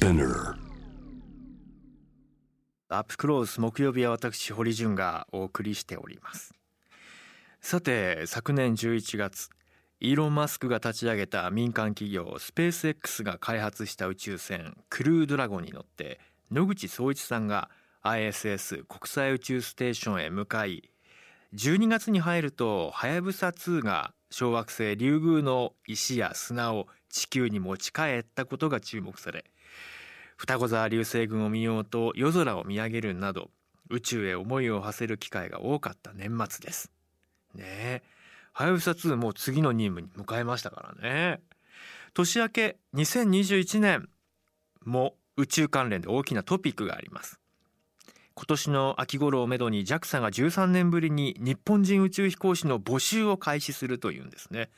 Spinner アップクロース木曜日は私堀潤がお送りしております。さて昨年11月イーロン・マスクが立ち上げた民間企業スペース X が開発した宇宙船クルードラゴンに乗って野口聡一さんが ISS 国際宇宙ステーションへ向かい12月に入るとはやぶさ2が小惑星リュウグウの石や砂を地球に持ち帰ったことが注目され双子座流星群を見ようと夜空を見上げるなど宇宙へ思いを馳せる機会が多かった年末です。ねえ。はやぶさ2もう次の任務に迎えましたからね。年明け2021年も宇宙関連で大きなトピックがあります。今年の秋頃をめどに JAXA が13年ぶりに日本人宇宙飛行士の募集を開始するというんですね。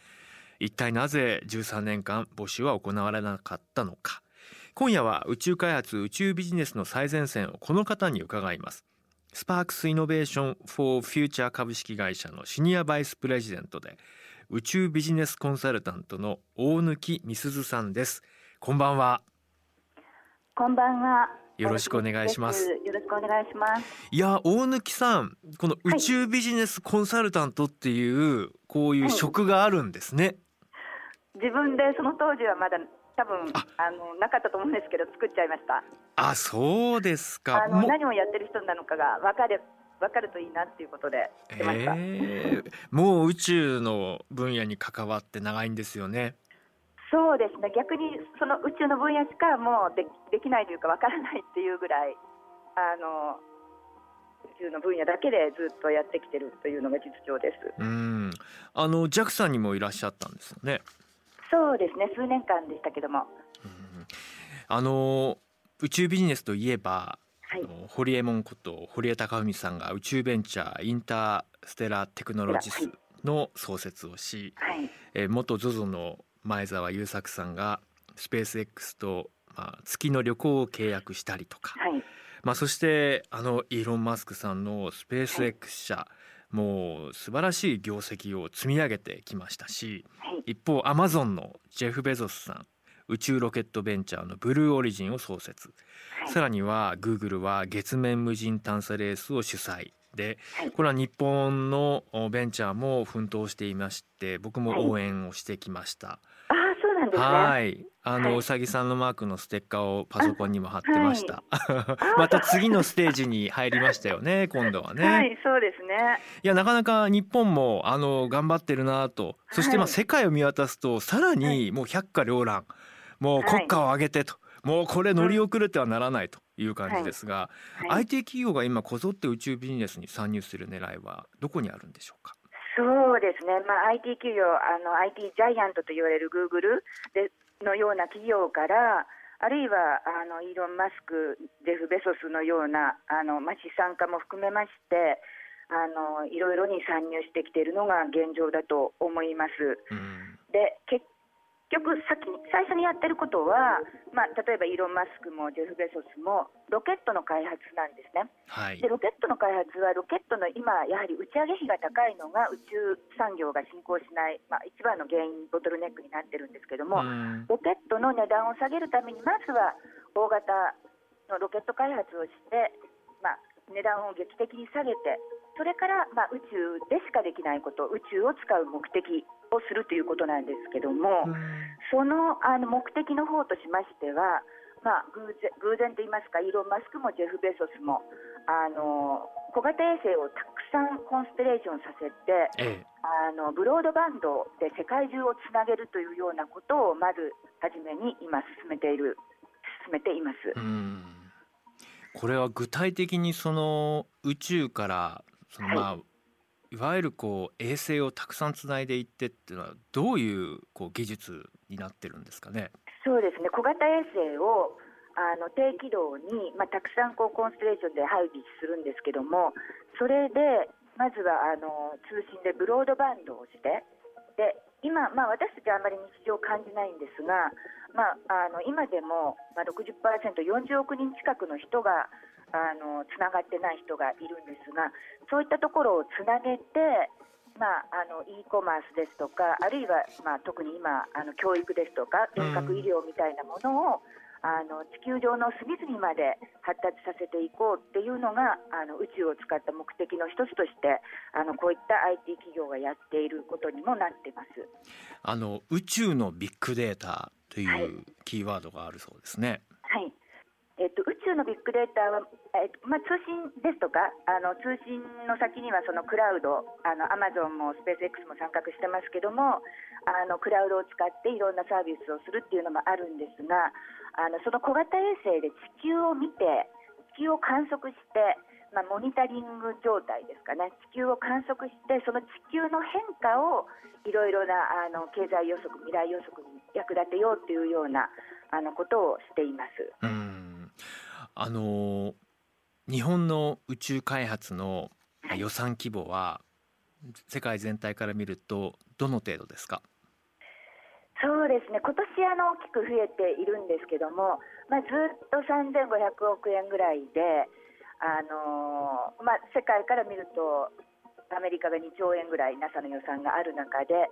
一体なぜ13年間募集は行われなかったのか。今夜は宇宙開発宇宙ビジネスの最前線をこの方に伺います。スパークスイノベーション・フォー・フューチャー株式会社のシニアバイスプレジデントで宇宙ビジネスコンサルタントの大貫美鈴さんです。こんばんは。こんばんは。よろしくお願いします。よろしくお願いします。いや大貫さんこの宇宙ビジネスコンサルタントっていう、こういう職があるんですね、自分でその当時はまだ多分あ。のなかったと思うんですけど作っちゃいました。あそうですか。もあの何をやってる人なのかが分かる分かるといいなっていうことでしえー。もう宇宙の分野に関わって長いんですよね。そうですね。逆にその宇宙の分野しかもうでできないというか分からないっていうぐらいあの宇宙の分野だけでずっとやってきてるというのが実情です。うん。あの JAXA にもいらっしゃったんですよねそうですね。数年間でしたけども。うんあの宇宙ビジネスといえばはい。あの堀江門こと堀江貴文さんが宇宙ベンチャーインターステラテクノロジスの創設をし、はい。えー元 ZOZO の前澤友作さんがスペース X と、まあ、月の旅行を契約したりとか、はい。まあ、そしてあのイーロン・マスクさんのスペース X 社、もう素晴らしい業績を積み上げてきましたしはい。一方アマゾンのジェフ・ベゾスさん宇宙ロケットベンチャーのブルーオリジンを創設。はい。さらにはグーグルは月面無人探査レースを主催。ではい。これは日本のおベンチャーも奮闘していまして僕も応援をしてきました。ですねはい、あの、はいうさぎさんのマークのステッカーをパソコンにも貼ってました。あ また次のステージに入りましたよね、今度はね。、はいい、そうですね。や、なかなか日本も、あの、頑張ってるなと。そして、まあ、はい世界を見渡すと、さらに、もう百花繚乱。もう国家を挙げてと。もうこれ乗り遅れてはならないという感じですが、はい、IT 企業が今こぞって宇宙ビジネスに参入する狙いはどこにあるんでしょうか？そうですね。まあ IT 企業、あの IT ジャイアントと言われるグーグルでのような企業から。あるいはあのイーロン・マスク、ジェフ・ベソスのようなあの、まあ、資産家も含めましてあのいろいろに参入してきているのが現状だと思います。うん。で結局先に最初にやってることは、まあ、例えばイーロン・マスクもジェフ・ベソスもロケットの開発なんですね。はいで。ロケットの開発はロケットの今やはり打ち上げ費が高いのが宇宙産業が進行しない、まあ、一番の原因ボトルネックになってるんですけども、うんロケットの値段を下げるためにまずは大型のロケット開発をして、まあ、値段を劇的に下げてそれから、まあ、宇宙でしかできないこと宇宙を使う目的をするということなんですけども、そのあの目的の方としましては、まあ、偶然偶然と言いますかイーロン・マスクもジェフ・ベソスもあの小型衛星をたくさんコンステレーションさせてええ。あのブロードバンドで世界中をつなげるというようなことをまず初めに今進めている進めています。うんこれは具体的にその宇宙からそのはいまあ、い、いわゆるこう衛星をたくさんつないでいってっていうのはどういうこう技術になってるんですかね？そうですね小型衛星をあの低軌道に、まあ、たくさんこうコンステレーションで配備するんですけどもそれでまずはあの通信でブロードバンドをしてで今、まあ、私たちはあまり日常感じないんですが、まあ、あの今でも、まあ、60%40 億人近くの人があのつながってない人がいるんですがそういったところをつなげてまあ、あの e コマースですとかあるいは、まあ、特に今あの教育ですとか遠隔医療みたいなものを、あの地球上の隅々まで発達させていこうっていうのがあの宇宙を使った目的の一つとしてあのこういった IT 企業がやっていることにもなってます。あの宇宙のビッグデータというキーワードがあるそうですね。はいえっと、宇宙のビッグデータは、えっとまあ、通信ですとかあの通信の先にはそのクラウドあのアマゾンもスペース X も参画してますけどもあのクラウドを使っていろんなサービスをするっていうのもあるんですがあのその小型衛星で地球を見て地球を観測して、まあ、モニタリング状態ですかね地球を観測してその地球の変化をいろいろなあの経済予測未来予測に役立てようというようなあのことをしています。うんあの日本の宇宙開発の予算規模は世界全体から見るとどの程度ですか？そうですね。今年あの大きく増えているんですけども、まあ、ずっと3500億円ぐらいで、あのまあ、世界から見るとアメリカが2兆円ぐらい NASA の予算がある中で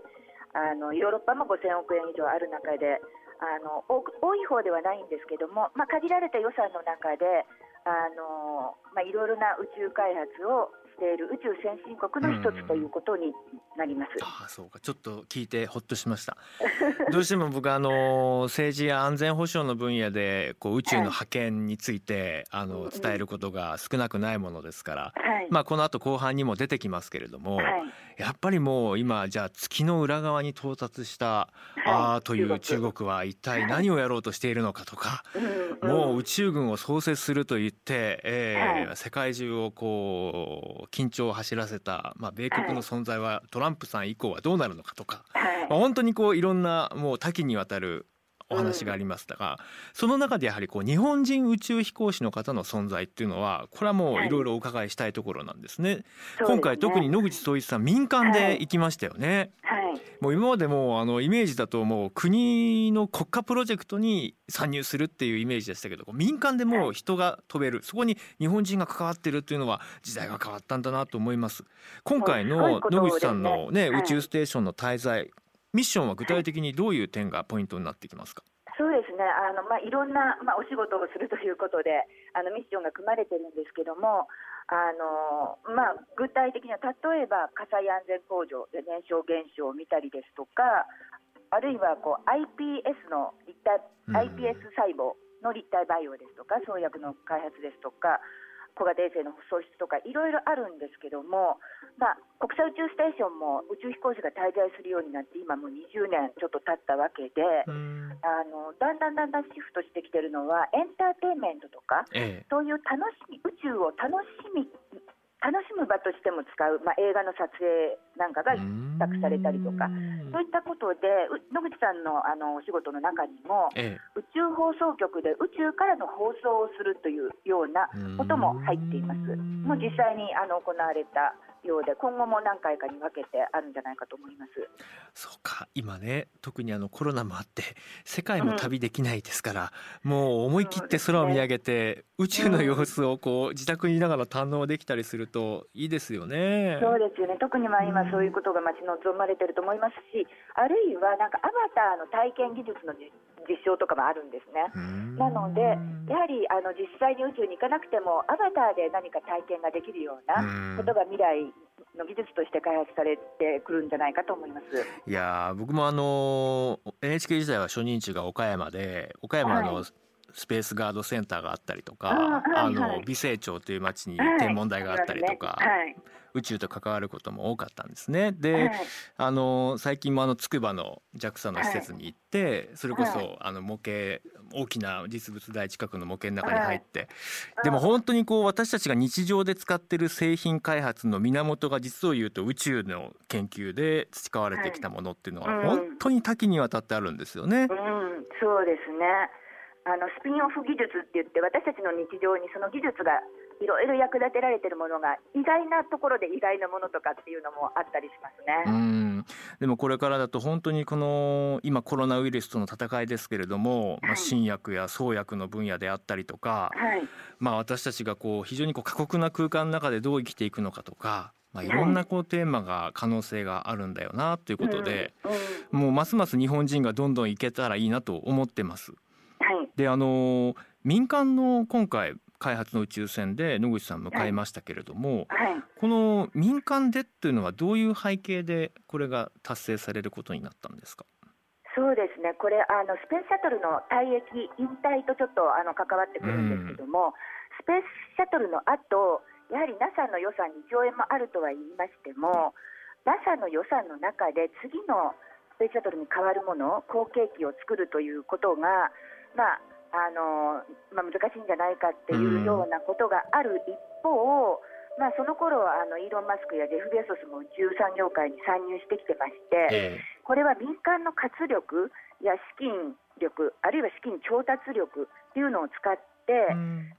あのヨーロッパも5000億円以上ある中であの多い方ではないんですけども、まあ、限られた予算の中であの、まあ、いろいろな宇宙開発をしている宇宙先進国の一つということになります。ああそうか。ちょっと聞いてほっとしました。どうしても僕あの政治や安全保障の分野でこう宇宙の覇権について、はい、あの伝えることが少なくないものですから、はい、まあこの後後半にも出てきますけれども、はい、やっぱりもう今じゃあ月の裏側に到達した、ああという中国。は一体何をやろうとしているのかとか、もう宇宙軍を創設すると言って、えー世界中をこう緊張を走らせた、まあ、米国の存在はトランプさん以降はどうなるのかとか、まあ、本当にこういろんなもう多岐にわたるお話がありましたが、うん、その中でやはりこう日本人宇宙飛行士の方の存在っていうのはこれはもうい。ろいろお伺いしたいところなんですね。はい、今回特に野口聡一さん民間で行きましたよね。はい、もう今までもあのイメージだともう国の国家プロジェクトに参入するっていうイメージでしたけど民間でもう人が飛べるそこに日本人が関わってるっていうのは時代が変わったんだなと思います。今回の野口さんのね、宇宙ステーションの滞在ミッションは具体的にどういう点がポイントになってきますか？そうですねあの、まあ、いろんな、まあ、お仕事をするということであのミッションが組まれてるんですけどもあの、まあ、具体的には例えば火災安全工場で燃焼現象を見たりですとかあるいはこう iPS の立体 iPS 細胞の立体培養ですとか創薬の開発ですとか小型衛星の創出とかいろいろあるんですけども、まあ、国際宇宙ステーションも宇宙飛行士が滞在するようになって今もう20年ちょっと経ったわけであのだんだんだんだんシフトしてきてるのはエンターテインメントとか、ええ、そういう楽しみ宇宙を楽しみ楽しむ場としても使う、まあ、映画の撮影なんかが託されたりとかそういったことで野口さんのあのお仕事の中にも、ええ、宇宙放送局で宇宙からの放送をするというようなことも入っています。もう実際にあの行われたようで今後も何回かに分けてあるんじゃないかと思います。そうか。今ね特にあのコロナもあって世界も旅できないですから、うん、もう思い切って空を見上げて、宇宙の様子をこう自宅にいながら堪能できたりするといいですよね。そうですよね。特にまあ今そういうことが待ち望まれてると思いますし、あるいはなんかアバターの体験技術の実証とかもあるんですね。なのでやはりあの実際に宇宙に行かなくてもアバターで何か体験ができるようなことが未来の技術として開発されてくるんじゃないかと思います。いや僕もあの NHK 時代は初任地が岡山で岡山の、はい。スペースガードセンターがあったりとか、あはいはい、の美星町という町に天文台があったりとか、はい、宇宙と関わることも多かったんですね。で、はい、あの最近もあの筑波の JAXA の施設に行って、それこそあの模型大きな実物大近くの模型の中に入って、でも本当にこう私たちが日常で使ってる製品開発の源が実を言うと宇宙の研究で培われてきたものっていうのは本当に多岐にわたってあるんですよね。うん、そうですね。あのスピンオフ技術って言って私たちの日常にその技術がいろいろ役立てられてるものが意外なところで意外なものとかっていうのもあったりしますね。うんでもこれからだと本当にこの今コロナウイルスとの戦いですけれども、はい、まあ、新薬や創薬の分野であったりとか、はい、まあ、私たちがこう非常にこう過酷な空間の中でどう生きていくのかとか。まあ、いろんなこうテーマが可能性があるんだよなということで、もうますます日本人がどんどんいけたらいいなと思ってます。ははい、であの民間の今回開発の宇宙船で野口さん迎えましたけれども、はい、この民間でっていうのはどういう背景でこれが達成されることになったんですか？そうですね、これ、あのスペースシャトルの退役、引退とちょっとあの関わってくるんですけども、スペースシャトルの後やはり NASA の予算2兆円もあるとは言いましても、NASA の予算の中で次のスペースシャトルに代わるもの、後継機を作るということが、まああのまあ、難しいんじゃないかっていうようなことがある一方、まあ、その頃あのイーロン・マスクやジェフ・ベソスも宇宙産業界に参入してきてまして、これは民間の活力や資金力、あるいは資金調達力っていうのを使って、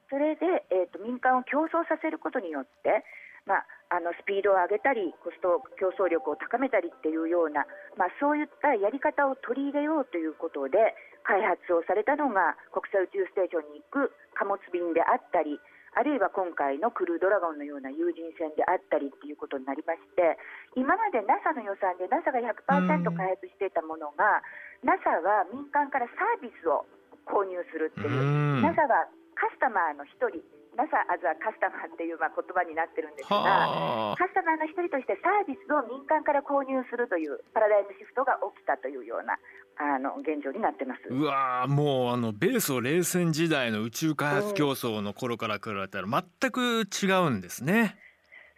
それで、えーと、民間を競争させることによって、まあ、あのスピードを上げたり、コスト競争力を高めたりっていうような、まあ、そういったやり方を取り入れようということで、開発をされたのが国際宇宙ステーションに行く貨物便であったり、あるいは今回のクルードラゴンのような有人船であったりっていうことになりまして、今まで NASA の予算で NASA が100%開発していたものが、NASA は民間からサービスを購入するっていう、NASA はカスタマーの一人、NASA as a カスタマーっていうまあ言葉になってるんですが、カスタマーの一人としてサービスを民間から購入するというパラダイムシフトが起きたというようなあの現状になってます。うわもうあの米ソ冷戦時代の宇宙開発競争の頃から比べたら全く違うんですね。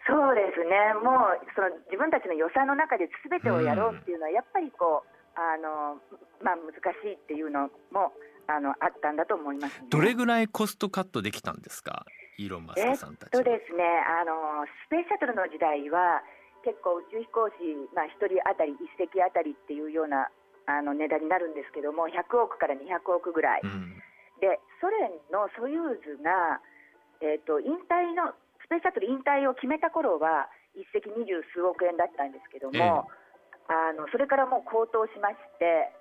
そうですね、もうその自分たちの予算の中で全てをやろうっていうのは、やっぱりこうあの、まあ、難しいっていうのもあのあったんだと思います、ね、どれぐらいコストカットできたんですか、イーロン・マスクさんたちえっとですねあの、スペースシャトルの時代は、結構宇宙飛行士、まあ、1人当たり、1隻当たりっていうようなあの値段になるんですけども、100億から200億ぐらい、うん、でソ連のソユーズが、えっと、引退の、スペースシャトル引退を決めた頃は、1隻二十数億円だったんですけども、あのそれからもう高騰しまして、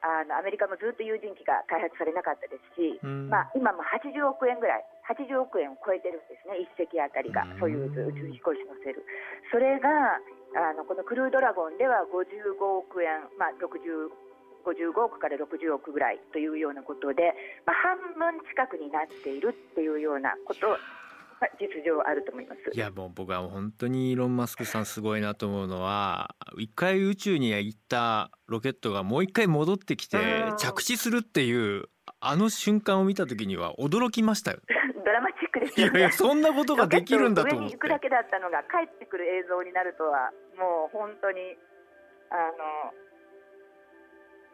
あのアメリカもずっと有人機が開発されなかったですし、うん。まあ、今も80億円ぐらい、80億円を超えてるんですね、1隻あたりが。うん、ソユーズ宇宙飛行士乗せる。それがあのこのクルードラゴンでは55億円、まあ、60 55億から60億ぐらいというようなことで、まあ、半分近くになっているっていうようなことが実情あると思います。いやもう僕は本当にイーロン・マスクさんすごいなと思うのは一回宇宙に行ったロケットがもう一回戻ってきてうん着地するっていうあの瞬間を見た時には驚きましたよ。ドラマチックですよね。いやいやそんなことができるんだと思って上に行くだけだったのが帰ってくる映像になるとはもう本当にあの、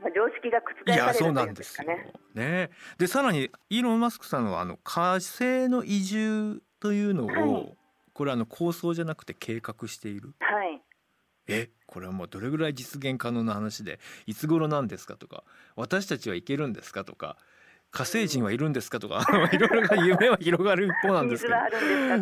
まあ、常識が覆されるとないんですようんですかね。。ねでさらにイーロン・マスクさんはあの火星の移住というのを、はい。これあの構想じゃなくて計画している？はい。えこれはもうどれぐらい実現可能な話でいつ頃なんですかとか私たちは行けるんですかとか火星人はいるんですかとか いろいろが夢は広がる一方なんですけど。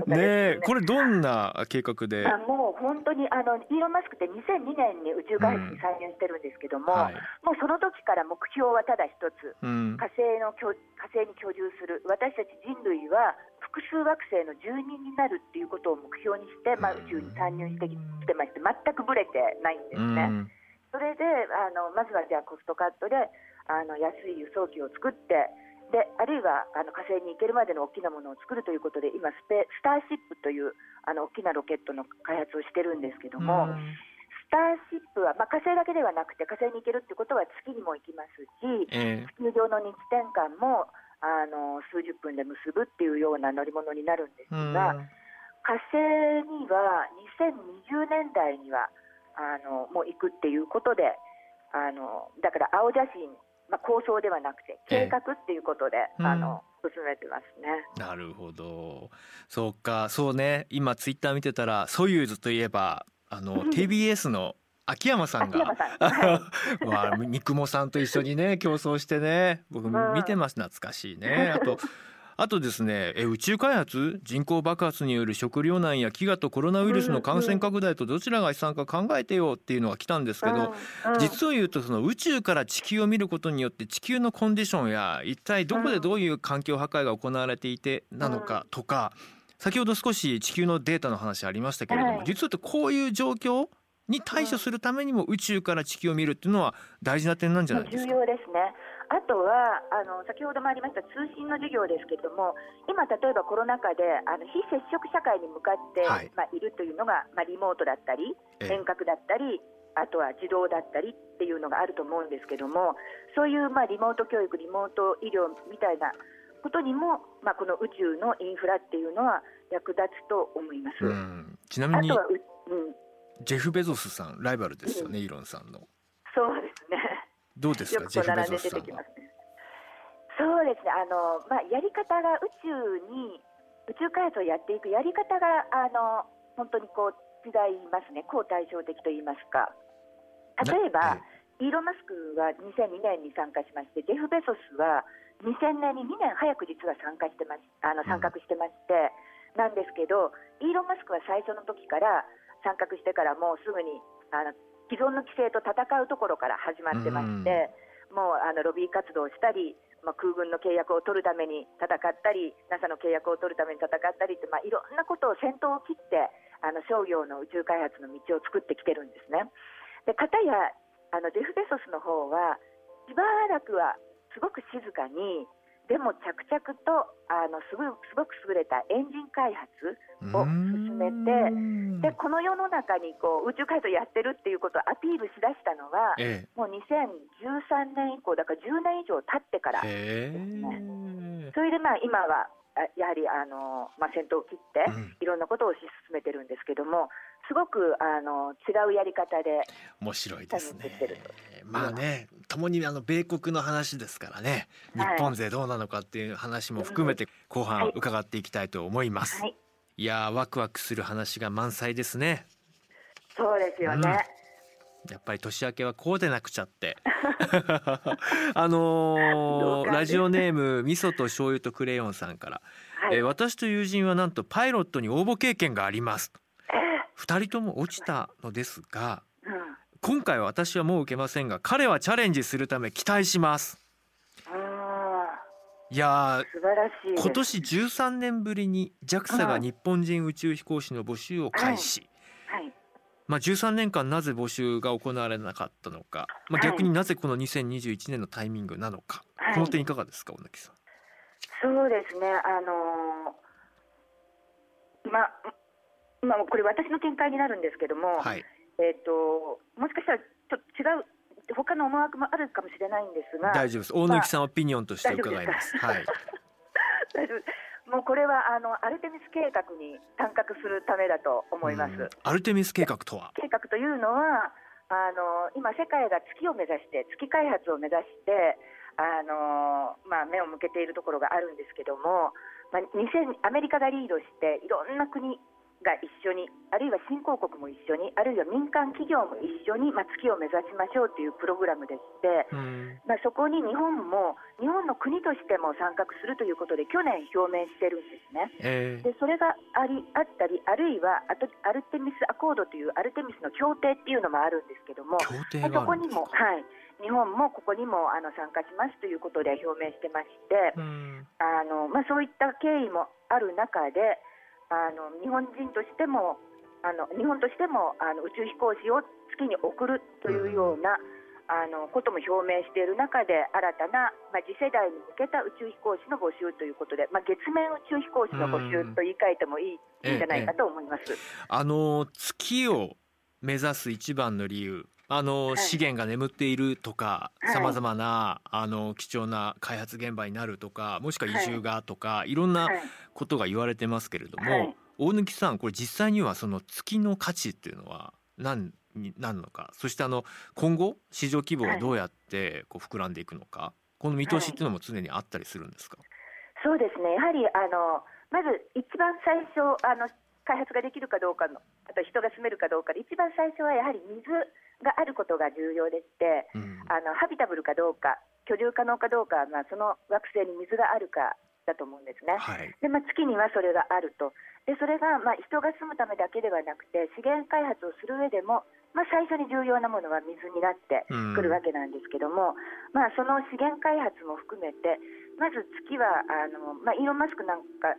ね。えこれどんな計画で、あもう本当にあのイーロン・マスクって2002年に宇宙開発に参入してるんですけども、はい。もうその時から目標はただ一つ。うん。火星の居火星に居住する。私たち人類は複数惑星の住人になるっていうことを目標にして、まあ、宇宙に参入してきてまして全くぶれてないんですね。うん。それであのまずはじゃあコストカットであの安い輸送機を作ってであるいはあの火星に行けるまでの大きなものを作るということで今スペスターシップというあの大きなロケットの開発をしてるんですけども、スターシップは、まあ、火星だけではなくて火星に行けるってことは月にも行きますしえ地球上の日転換もあの数十分で結ぶっていうような乗り物になるんですえが、火星には2020年代にはあのもう行くっていうことであのだから青写真、まあ、構想ではなくて計画っていうことで、ええあの進めてますね。なるほど。そうかそうね。今ツイッター見てたらソユーズといえばあのうん TBS の秋山さんが。さん、はい。まあ、三雲さんと一緒にね競争してね。僕うん。見てます。懐かしいね。あとあとですねえ宇宙開発？人口爆発による食糧難や飢餓とコロナウイルスの感染拡大とどちらが悲惨か考えてよっていうのが来たんですけど、うんうん。実を言うとその宇宙から地球を見ることによって地球のコンディションや一体どこでどういう環境破壊が行われていてなのかとか先ほど少し地球のデータの話ありましたけれども、はい。実はこういう状況に対処するためにも宇宙から地球を見るっていうのは大事な点なんじゃないですか？重要ですね。あとはあの先ほどもありました通信の授業ですけれども今、例えばコロナ禍であの非接触社会に向かって、はいまあ、いるというのが、まあ、リモートだったり遠隔だったりあとは自動だったりっていうのがあると思うんですけどもそういう、まあ、リモート教育リモート医療みたいなことにも、まあ、この宇宙のインフラっていうのは役立つと思います。ちなみに、うん、ジェフ・ベゾスさんライバルですよね、うん、イロンさんの。そうですね。どうですか、ジェフ・ベゾスさんは？そうですね。あのまあやり方が宇宙に宇宙開発をやっていくやり方があの本当にこう違いますね。高対照的と言いますか。例えば、イーロン・マスクは2002年に参加しまして、ジェフ・ベゾスは2000年に2年早く実は参加してますあの参画してまして、うん、なんですけど、イーロン・マスクは最初の時から参画してからもうすぐにあの既存の規制と戦うところから始まってまして、うん、もうあのロビー活動をしたり、まあ、空軍の契約を取るために戦ったり、NASA の契約を取るために戦ったりって、まあ、いろんなことを先頭を切って、あの商業の宇宙開発の道を作ってきてるんですね。で片やあのジェフ・ベソスの方はしばらくはすごく静かにでも着々とあのすごく優れたエンジン開発を進めてでこの世の中にこう宇宙開発をやってるっていうことをアピールしだしたのは、ええ、もう2013年以降だから10年以上経ってからですね。それでまあ今はやはりあの、まあ、先頭を切って、いろんなことを推し進めてるんですけども、すごくあの違うやり方で面白いですね。まあね、ともにあの米国の話ですからね、日本勢どうなのかっていう話も含めて後半伺っていきたいと思います。はい、いやワクワクする話が満載ですね。そうですよね。うん。やっぱり年明けはこうでなくちゃって。あのー、ラジオネーム味噌と醤油とクレヨンさんから、はい、えー、私と友人はなんとパイロットに応募経験があります。二人とも落ちたのですが、うん、今回は私はもう受けませんが彼はチャレンジするため期待しますいや今年13年ぶりに JAXA が日本人宇宙飛行士の募集を開始、まあ、13年間なぜ募集が行われなかったのか、まあ、逆になぜこの2021年のタイミングなのか、はい、この点いかがですか小木さん。そうですね。あのー、ままあ、これ私の見解になるんですけども、はい、えーと、もしかしたらちょっと違う他の思惑もあるかもしれないんですが。大丈夫です。大貫さん、まあ、オピニオンとして伺います。はい、大丈夫もうこれはあのアルテミス計画に参画するためだと思います。アルテミス計画とは？計画というのはあの今、世界が月を目指して月開発を目指してあの、まあ、目を向けているところがあるんですけども、まあ、2000アメリカがリードしていろんな国が一緒にあるいは新興国も一緒にあるいは民間企業も一緒に、まあ、月を目指しましょうというプログラムでして、まあ、そこに日本も日本の国としても参画するということで去年表明してるんですね。えー、でそれがありあったりあるいはアルテミスアコードというアルテミスの協定っていうのもあるんですけどもそこにも、はい、日本もここにもあの参加しますということで表明してまして、あのまあ、そういった経緯もある中であの日本人としてもあの日本としてもあの宇宙飛行士を月に送るというような、あのことも表明している中で新たな、まあ、次世代に向けた宇宙飛行士の募集ということで、まあ、月面宇宙飛行士の募集と言い換えてもいい,、いいんじゃないかと思います。ええ、あの月を目指す一番の理由あの、はい、資源が眠っているとかさまざまなあの貴重な開発現場になるとかもしくは移住がとか、はい、いろんなことが言われてますけれども、はい、大貫さんこれ実際にはその月の価値っていうのは何になるのか？そしてあの今後市場規模はどうやってこう膨らんでいくのか、この見通しっていうのも常にあったりするんですか、そうですね。やはりあのまず一番最初あの開発ができるかどうかのあと人が住めるかどうかで一番最初はやはり水があることが重要でして、うん、あのハビタブルかどうか居住可能かどうかまあ、その惑星に水があるかだと思うんですね、はい、でまあ、月にはそれがあると。でそれがまあ人が住むためだけではなくて資源開発をする上でも、まあ、最初に重要なものは水になってくるわけなんですけども、うん、まあ、その資源開発も含めてまず月はあの、まあ、イーロン・マスクなんか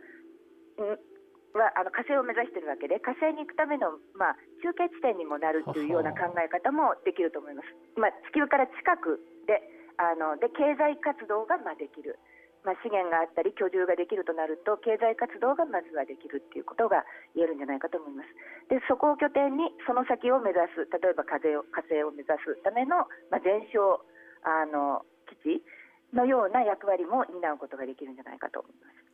はあの火星を目指しているわけで火星に行くための、まあ、中継地点にもなるというような考え方もできると思います。まあ、地球から近くであので経済活動がまあできる。まあ、資源があったり居住ができるとなると経済活動がまずはできるっていうことが言えるんじゃないかと思いますでそこを拠点にその先を目指す例えば風を火星を目指すための、まあ、全焼あの基地のような役割も担うことができるんじゃないかと思います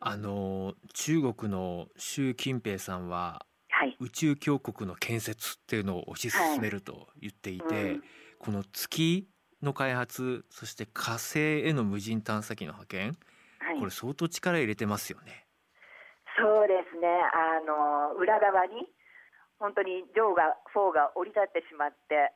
あの中国の習近平さんは、はい、宇宙強国の建設っていうのを推し進めると言っていて、はい。うん、この月の開発そして火星への無人探査機の派遣、はい、これ相当力入れてますよね。そうですね。あの裏側に本当にジョーが4が降り立ってしまって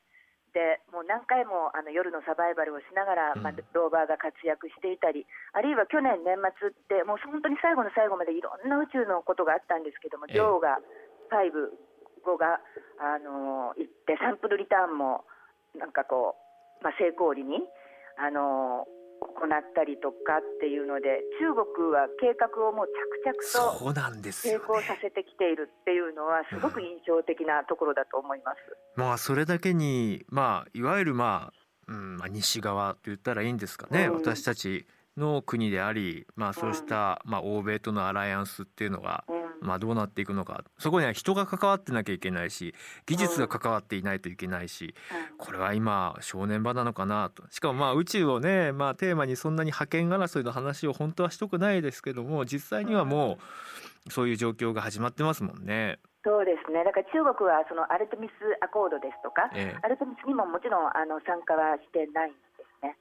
でもう何回もあの夜のサバイバルをしながら、うん、まあ、ローバーが活躍していたりあるいは去年年末ってもう本当に最後の最後までいろんな宇宙のことがあったんですけども、ジョーが5、5があの行ってサンプルリターンもなんかこうまあ、成功裏にあの行ったりとかっていうので中国は計画をもう着々と成功させてきているっていうのはすごく印象的なところだと思います。うん、まあそれだけにまあいわゆるまあ、うんまあ、西側と言ったらいいんですかね、うん、私たちの国であり、まあ、そうした、まあ、欧米とのアライアンスっていうのが、まあ、どうなっていくのか。そこには人が関わってなきゃいけないし技術が関わっていないといけないし、これは今正念場なのかなと。しかもまあ宇宙をね、まあ、テーマにそんなに覇権争いの話を本当はしとくないですけども実際にはもうそういう状況が始まってますもんね。そうですね、だから中国はそのアルテミスアコードですとか、ええ、アルテミスにももちろんあの参加はしてないんですね。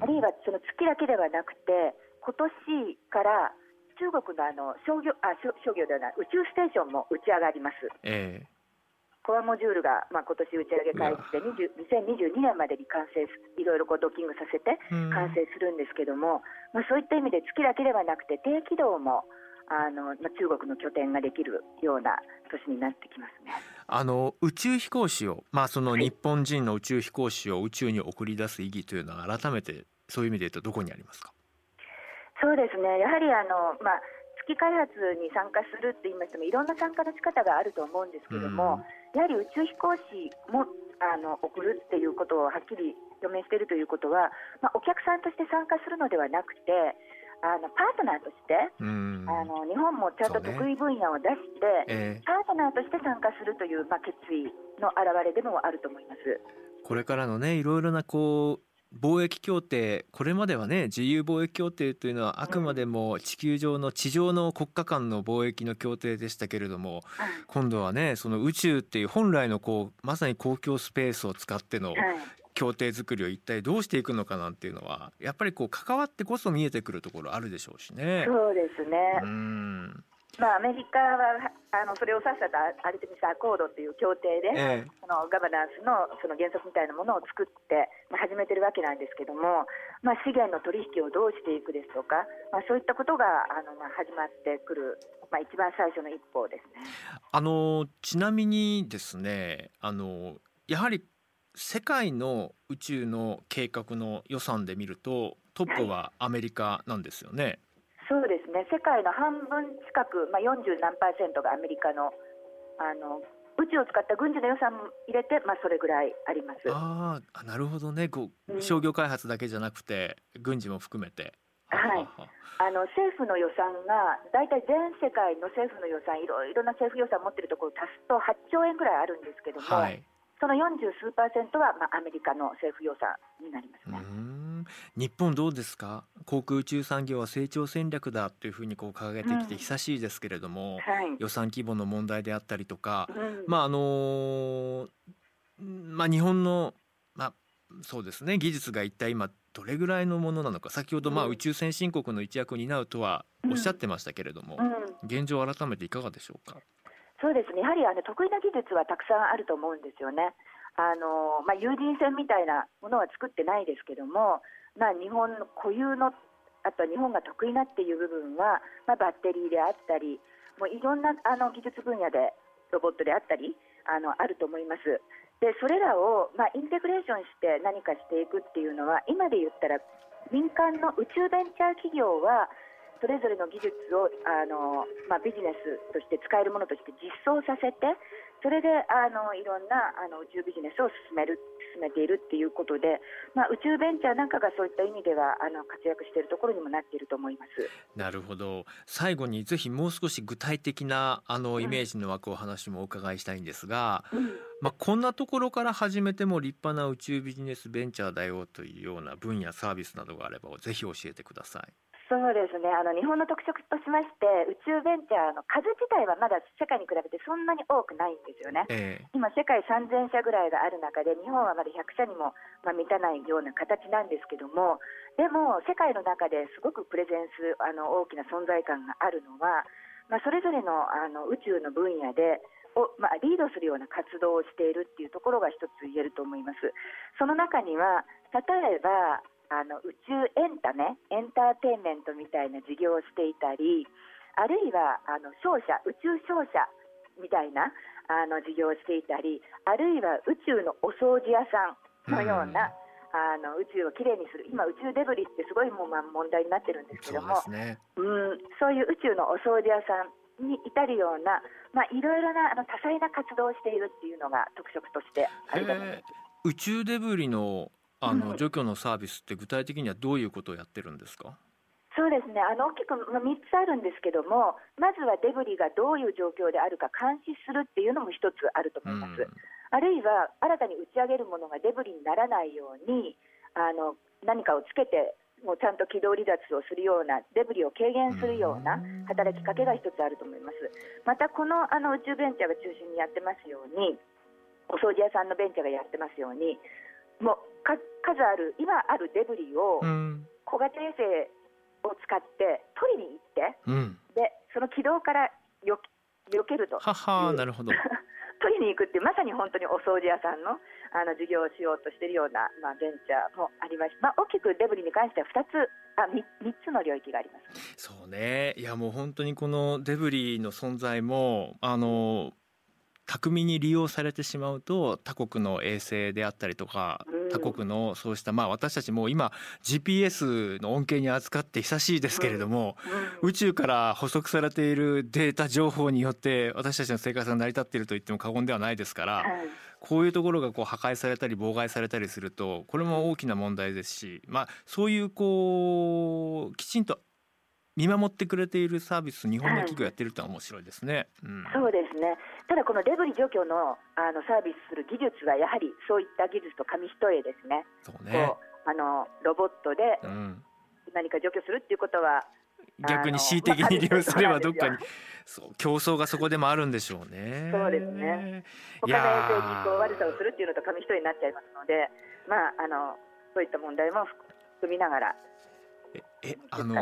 あるいはその月だけではなくて、今年から中国のあの商業あ商業ではない宇宙ステーションも打ち上がります。えーコアモジュールが、まあ、今年打ち上げ開始で2022年までに完成いろいろこうドッキングさせて完成するんですけども、まあ、そういった意味で月だけではなくて低軌道もあの、まあ、中国の拠点ができるような年になってきますね。あの宇宙飛行士を、まあ、その日本人の宇宙飛行士を宇宙に送り出す意義というのは改めてそういう意味で言うとどこにありますか？そうですね。やはりあの、まあ、月開発に参加するって言いましてもいろんな参加の仕方があると思うんですけども、うん、やはり宇宙飛行士もあの送るっていうことをはっきり表明しているということは、まあ、お客さんとして参加するのではなくてあのパートナーとして、うん、あの日本もちゃんと得意分野を出して、ね。えー、パートナーとして参加するという、まあ、決意の表れでもあると思います。これからのねいろいろなこう貿易協定これまではね自由貿易協定というのはあくまでも地球上の地上の国家間の貿易の協定でしたけれども、今度はねその宇宙っていう本来のこうまさに公共スペースを使っての協定作りを一体どうしていくのかなんていうのはやっぱりこう関わってこそ見えてくるところあるでしょうしね。そうですね。うんまあ、アメリカはあのそれを指したアルテミス・アコードという協定で、ええ、そのガバナンスのその原則みたいなものを作って、まあ、始めてるわけなんですけども、まあ、資源の取引をどうしていくですとか、まあ、そういったことがあの、まあ、始まってくる、まあ、一番最初の一歩ですねあのちなみにですねあのやはり世界の宇宙の計画の予算で見るとトップはアメリカなんですよね。はいそうですね、世界の半分近く、まあ、40何パーセントがアメリカのあの宇宙を使った軍事の予算も入れて、まあ、それぐらいあります。ああなるほどね。こう、うん、商業開発だけじゃなくて軍事も含めて。はい。あの政府の予算が大体全世界の政府の予算いろいろな政府予算を持っているところを足すと8兆円ぐらいあるんですけども、はい、その40数パーセントは、まあ、アメリカの政府予算になりますね。日本どうですか？航空宇宙産業は成長戦略だというふうにこう掲げてきて久しいですけれども、うんはい、予算規模の問題であったりとか、うん、まああのまあ日本のまあそうですね技術が一体今どれぐらいのものなのか。先ほどまあ宇宙先進国の一役を担うとはおっしゃってましたけれども、現状改めていかがでしょうか？そうですね。やはりあの得意な技術はたくさんあると思うんですよね。あのまあ、有人船みたいなものは作ってないですけども、まあ、日本の固有のあとは日本が得意なっていう部分は、まあ、バッテリーであったりもういろんなあの技術分野でロボットであったりあのあると思います。でそれらを、まあ、インテグレーションして何かしていくっていうのは今で言ったら民間の宇宙ベンチャー企業はそれぞれの技術をあの、まあ、ビジネスとして使えるものとして実装させてそれであのいろんなあの宇宙ビジネスを進める進めているっていうことで、まあ、宇宙ベンチャーなんかがそういった意味ではあの活躍しているところにもなっていると思います。なるほど。最後にぜひもう少し具体的なあのイメージの枠お話もお伺いしたいんですが、うん、まあ、こんなところから始めても立派な宇宙ビジネスベンチャーだよというような分野サービスなどがあればぜひ教えてください。そうですね。あの日本の特色としまして宇宙ベンチャーの数自体はまだ世界に比べてそんなに多くないんですよね、えー、今、世界3000社ぐらいがある中で日本はまだ100社にも、まあ、満たないような形なんですけどもでも世界の中ですごくプレゼンスあの大きな存在感があるのは、まあ、それぞれのあの宇宙の分野でを、まあ、リードするような活動をしているっていうところが一つ言えると思います。その中には例えばあの宇宙エンタメエンターテインメントみたいな事業をしていたりあるいはあの商社宇宙商社みたいなあの事業をしていたりあるいは宇宙のお掃除屋さんのような、あの宇宙をきれいにする。今、宇宙デブリってすごいもう、まあ、問題になってるんですけどもそう、ね,、ん、そういう宇宙のお掃除屋さんに至るような、まあ、いろいろなあの多彩な活動をしているっていうのが特色としてあります。宇宙デブリのあの除去のサービスって具体的にはどういうことをやってるんですか？そうですね。あの大きく、まあ、3つあるんですけどもまずはデブリがどういう状況であるか監視するっていうのも一つあると思います、うん、あるいは新たに打ち上げるものがデブリにならないようにあの何かをつけてもうちゃんと軌道離脱をするようなデブリを軽減するような働きかけが一つあると思います。またこのあの宇宙ベンチャーが中心にやってますようにお掃除屋さんのベンチャーがやってますようにもう数ある今あるデブリを小型衛星を使って取りに行って、うん、でその軌道からよ避けると。ははなるほど。取りに行くってまさに本当にお掃除屋さんのあの事業をしようとしているような、まあ、ベンチャーもありまして、まあ、大きくデブリに関しては2つあ 3, 3つの領域があります、そうね。いやもう本当にこのデブリの存在もあの巧みに利用されてしまうと他国の衛星であったりとか他国のそうしたまあ私たちも今 GPS の恩恵に扱って久しいですけれども宇宙から補足されているデータ情報によって私たちの生活が成り立っていると言っても過言ではないですからこういうところがこう破壊されたり妨害されたりするとこれも大きな問題ですしまあそういうこうきちんと見守ってくれているサービス日本の企業やってるって面白いですね、うん、そうですねただこのデブリ除去のあのサービスする技術はやはりそういった技術と紙一重ですね。そうね。あのロボットで何か除去するっていうことは、逆に恣意的に利用すればどっかに、そう競争がそこでもあるんでしょうね。そうですね。他の衛星にこう悪さをするっていうのと紙一重になっちゃいますので、まああのそういった問題も含みながら。ええあの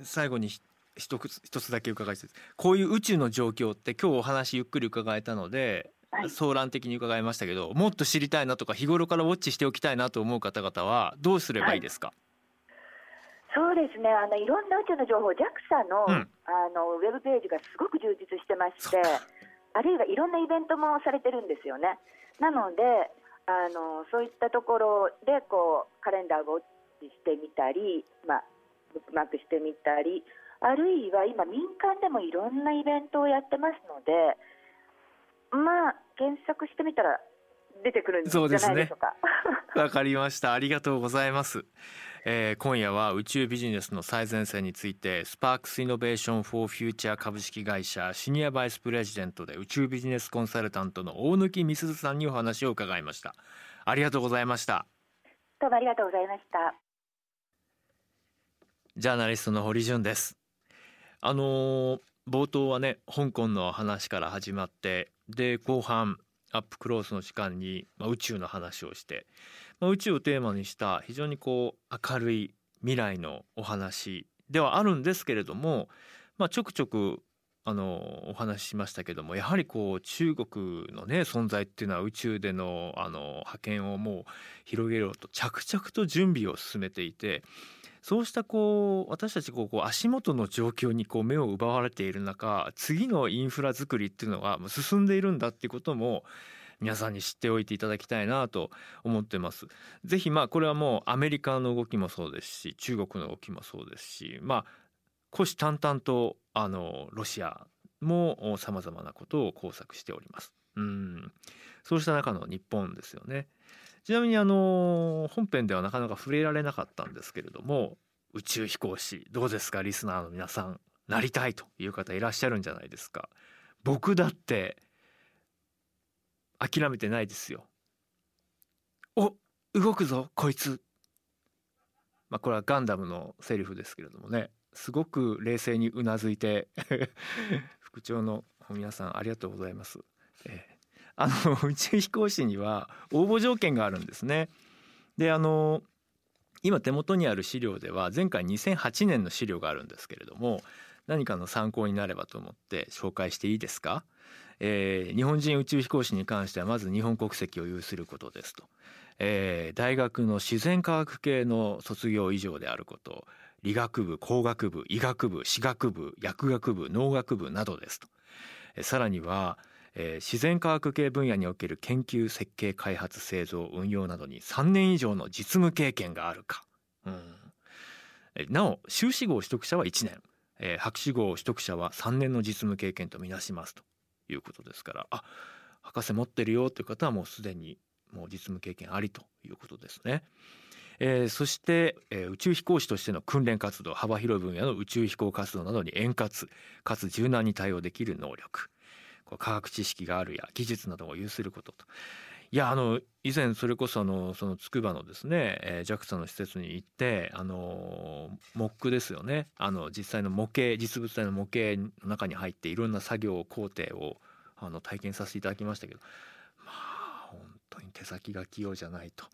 最後に一つ一つだけ伺いたいこういう宇宙の状況って今日お話ゆっくり伺えたので、はい、総論的に伺いましたけどもっと知りたいなとか日頃からウォッチしておきたいなと思う方々はどうすればい。いですか、はいそうですね。あのいろんな宇宙の情報 JAXA の,、あのウェブページがすごく充実してましてあるいはいろんなイベントもされてるんですよね。なのであのそういったところでこうカレンダーをウォッチしてみたり、まあ、ブックマークしてみたりあるいは今、民間でもいろんなイベントをやってますのでまあ検索してみたら出てくるんじゃないでしょうか。わ、かりました。ありがとうございます。えー、今夜は宇宙ビジネスの最前線についてスパークスイノベーションフォーフューチャー株式会社シニアバイスプレジデントで宇宙ビジネスコンサルタントの大貫美鈴さんにお話を伺いましたありがとうございましたどうもありがとうございましたジャーナリストの堀潤ですあのー、冒頭はね香港の話から始まってで後半アップクロースの時間に、まあ、宇宙の話をして、まあ、宇宙をテーマにした非常にこう明るい未来のお話ではあるんですけれども、まあ、ちょくちょくあのお話ししましたけどもやはりこう中国のね存在っていうのは宇宙でのあの覇権をもう広げようと着々と準備を進めていてそうしたこう私たちこう足元の状況にこう目を奪われている中次のインフラ作りっていうのが進んでいるんだっていうことも皆さんに知っておいていただきたいなと思ってます。ぜひまあこれはもうアメリカの動きもそうですし中国の動きもそうですしまあ虎視眈々とあのロシアもさまざまなことを工作しております。うんそうした中の日本ですよねちなみにあの本編ではなかなか触れられなかったんですけれども宇宙飛行士どうですかリスナーの皆さんなりたいという方いらっしゃるんじゃないですか。僕だって諦めてないですよ。お動くぞこいつ。まあこれはガンダムのセリフですけれどもね。すごく冷静にうなずいて 副長の皆さんありがとうございます、えー、あの宇宙飛行士には応募条件があるんですね。であの今手元にある資料では前回2008年の資料があるんですけれども何かの参考になればと思って紹介していいですか、えー、日本人宇宙飛行士に関してはまず日本国籍を有することですと、えー、大学の自然科学系の卒業以上であること理学部工学部医学部歯学部薬学部農学部などですと、えー、さらには、えー、自然科学系分野における研究設計開発製造運用などに3年以上の実務経験があるか、うん、なお修士号取得者は1年。えー、博士号取得者は3年の実務経験とみなしますということですから。あ博士持ってるよという方はもうすでにもう実務経験ありということですね。えー、そして、えー、宇宙飛行士としての訓練活動幅広い分野の宇宙飛行活動などに円滑かつ柔軟に対応できる能力科学知識があるや技術などを有することと。いやあの以前それこそあのその筑波のですね、えー、JAXA の施設に行ってあのモックですよね。あの実際の模型実物大の模型の中に入っていろんな作業工程をあの体験させていただきましたけど。まあ本当に手先が器用じゃないと。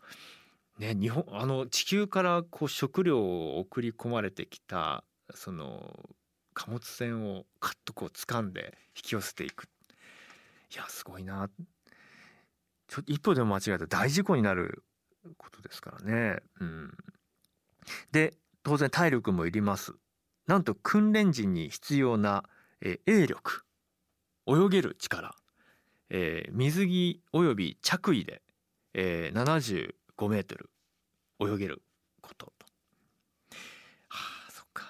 ね、日本あの地球からこう食料を送り込まれてきたその貨物船をカッとこう掴んで引き寄せていくいやすごいなちょ一歩でも間違えたら大事故になることですからね。うん、で当然体力もいります。なんと訓練時に必要な、え、泳力泳げる力、えー、水着および着衣で、えー、75メートル泳げることと。はあそっか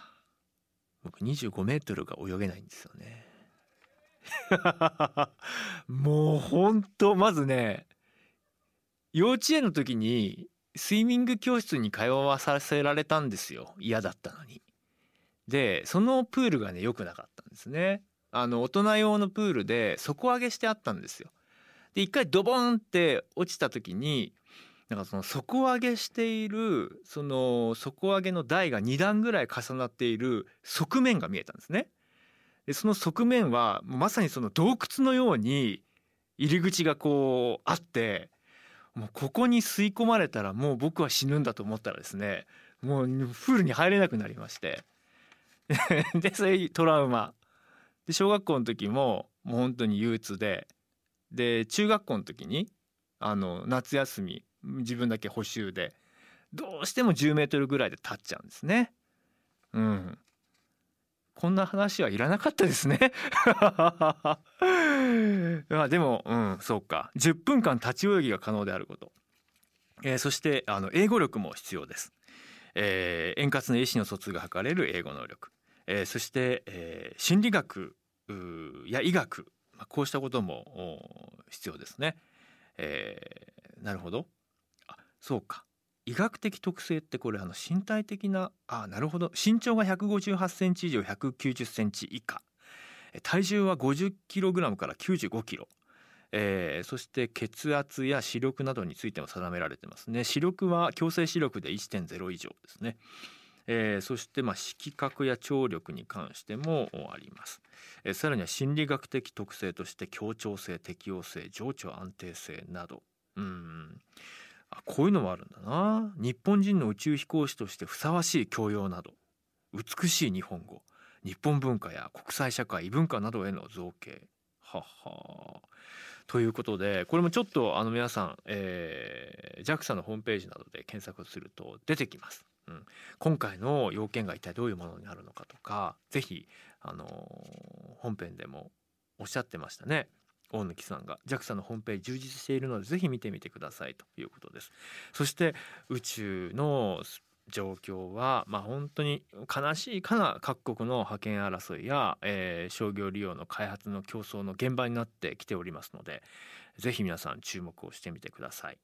僕25メートルが泳げないんですよね。もうほんとまずね幼稚園の時にスイミング教室に通わさせられたんですよ嫌だったのに。でそのプールがね良くなかったんですね。あの大人用のプールで底上げしてあったんですよ。で一回ドボンって落ちた時になんかその底上げしているその底上げの台が2段ぐらい重なっている側面が見えたんですね。でその側面はまさにその洞窟のように入り口がこうあってもうここに吸い込まれたらもう僕は死ぬんだと思ったらですねもうプールに入れなくなりまして。でそれトラウマ。で小学校の時ももう本当に憂鬱で。で中学校の時にあの夏休み自分だけ補習でどうしても10メートルぐらいで立っちゃうんですね。うん、こんな話はいらなかったですね。ま あでもうんそうか。10分間立ち泳ぎが可能であること、えー、そしてあの英語力も必要です、えー、円滑な意思の疎通が図れる英語能力、えー、そして、えー、心理学や医学、まあ、こうしたことも必要ですね、えー、なるほど。あそうか。医学的特性ってこれあの身体的なあなるほど。身長が158センチ以上190センチ以下。体重は50キログラムから95キロ、えー、そして血圧や視力などについても定められてますね。視力は強制視力で1.0以上ですね、えー、そしてまあ色覚や聴力に関してもあります、えー、さらには心理学的特性として協調性適応性情緒安定性など。うん。あこういうのもあるんだな。日本人の宇宙飛行士としてふさわしい教養など。美しい日本語。日本文化や国際社会異文化などへの造形。ははということでこれもちょっとあの皆さん、えー、JAXA のホームページなどで検索すると出てきます。うん、今回の要件が一体どういうものになるのかとかぜひあのー、本編でもおっしゃってましたね。大貫さんが JAXA のホームページ充実しているのでぜひ見てみてくださいということですそして宇宙の状況は、まあ、本当に悲しいかな各国の覇権争いや、えー、商業利用の開発の競争の現場になってきておりますのでぜひ皆さん注目をしてみてください。